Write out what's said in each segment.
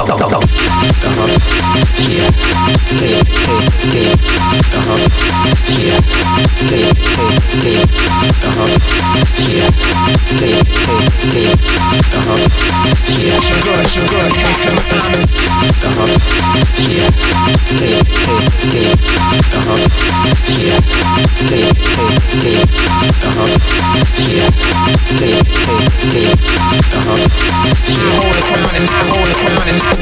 yeah, yeah. You're good, you're good, hey, come time is. Uh hold the crown and I hold the crown and I.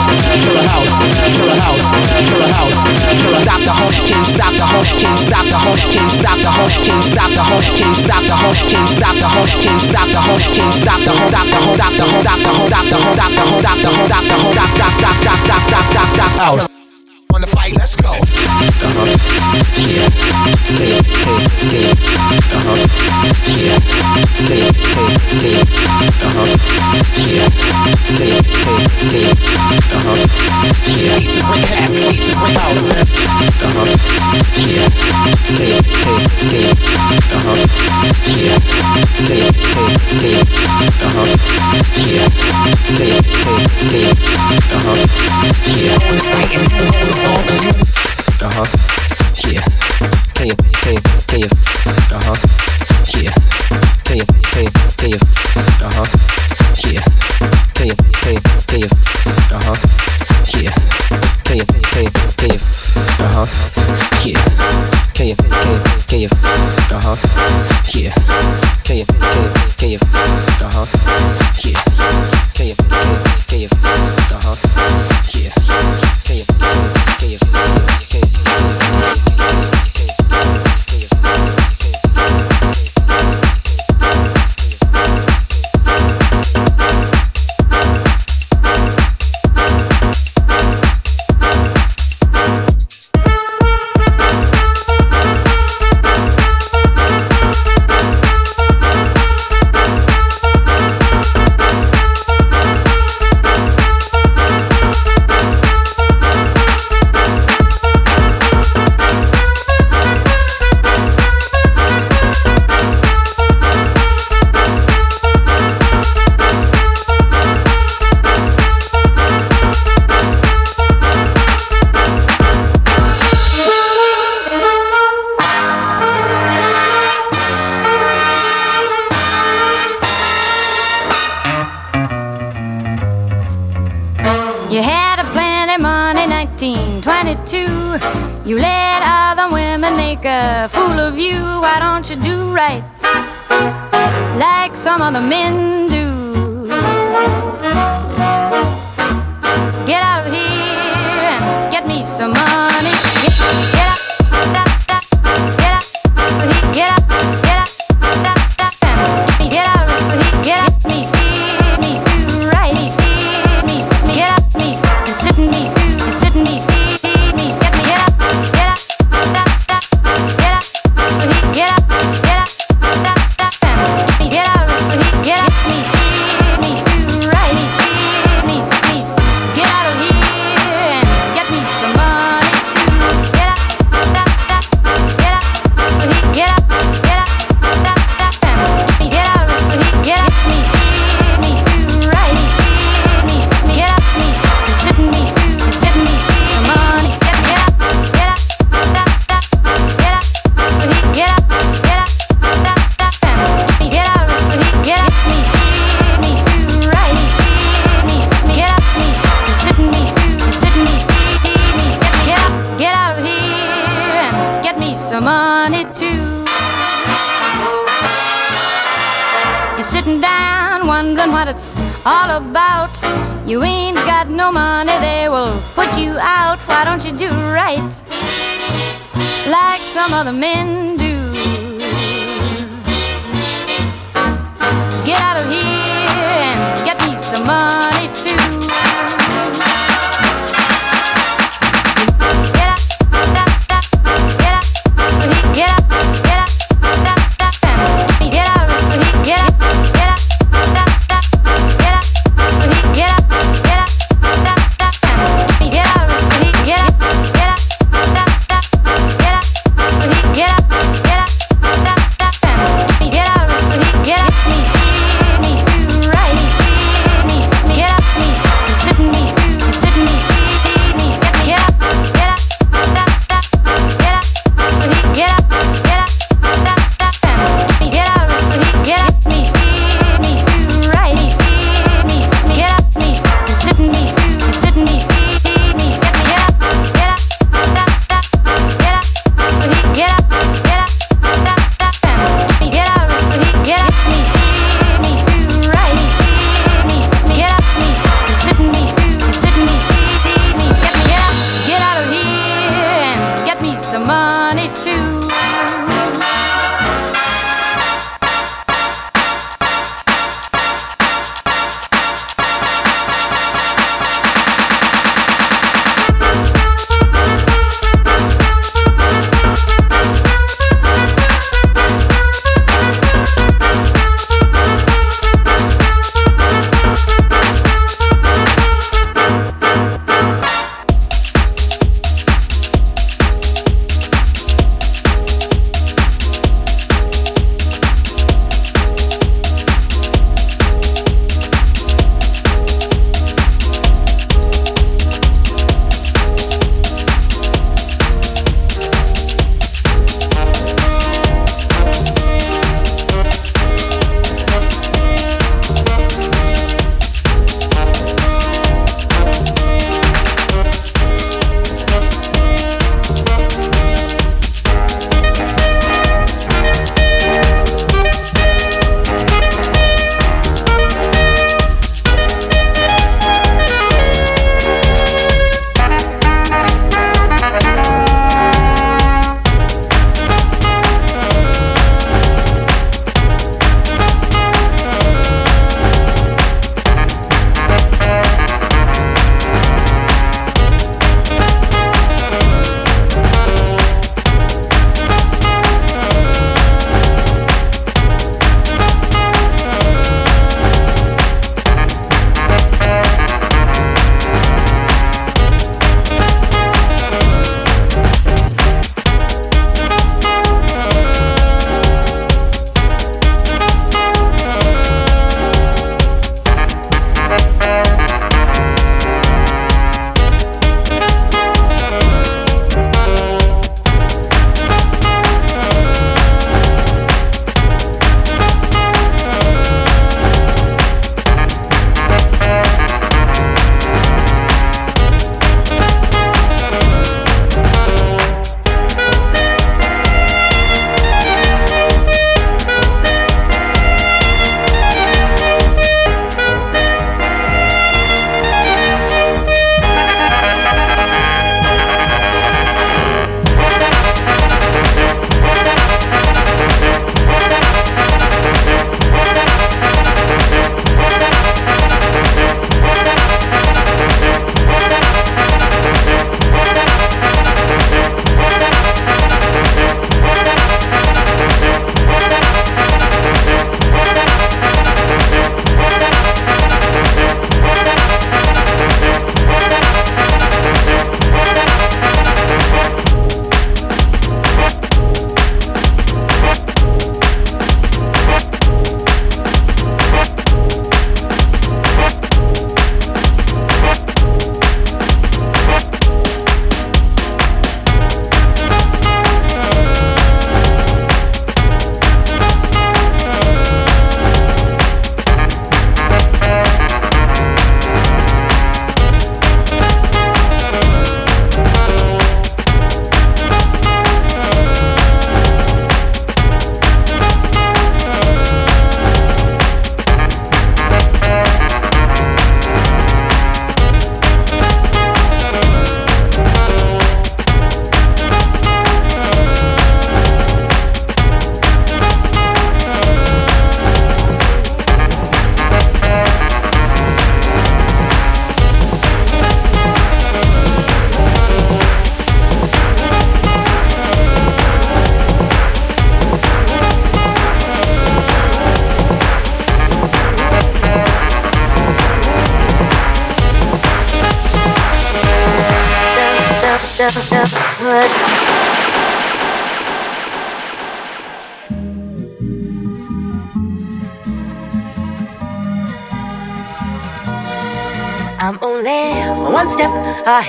house, kill a house, kill a house, kill a house, kill a stop the whole, can you stop the whole, can you stop the whole, can you stop the whole, can you stop the whole, can you stop the whole, can you stop the whole, can you stop the whole, can you stop the whole, stop the whole, stop the whole, stop the whole, stop the whole, stop the whole, stop the whole, stop the whole, stop stop stop stop stop stop stop stop house. On the fight, let's go. Uh-huh. Yeah. Hey, hey, hey. Uh-huh. Yeah. Hey, hey, hey. Uh-huh yeah, me, me, me, uh-huh, yeah, need to bring happy, need to bring out, uh-huh, yeah, me, me, me, uh-huh, yeah, me, me, me, uh-huh, yeah, me, me, me, uh-huh, yeah, it's like it's uh-huh, yeah, can you, can uh-huh, Романів.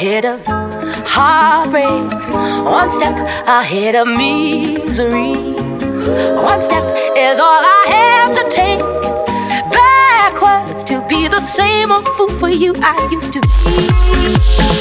Ahead of heartbreak, one step ahead of misery. One step is all I have to take backwards to be the same old fool for you I used to be.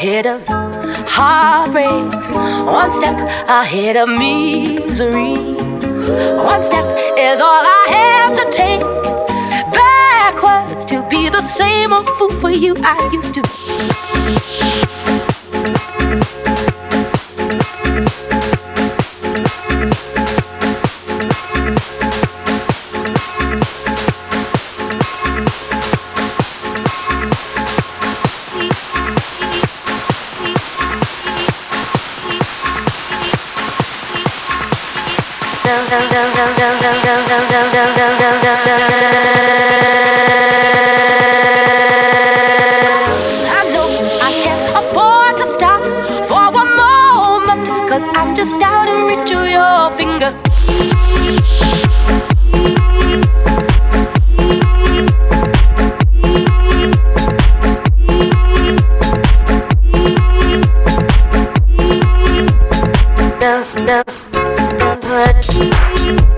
ahead of heartbreak, one step ahead of misery. One step is all I have to take backwards to be the same old fool for you I used to be. enough. But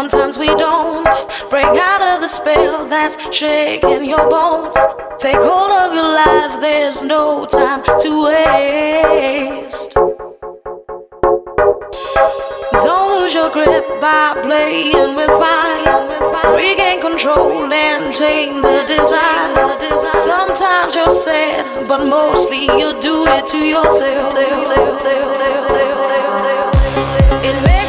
Sometimes we don't break out of the spell that's shaking your bones. Take hold of your life, there's no time to waste. Don't lose your grip by playing with fire. Regain control and tame the desire. Sometimes you're sad, but mostly you do it to yourself. It may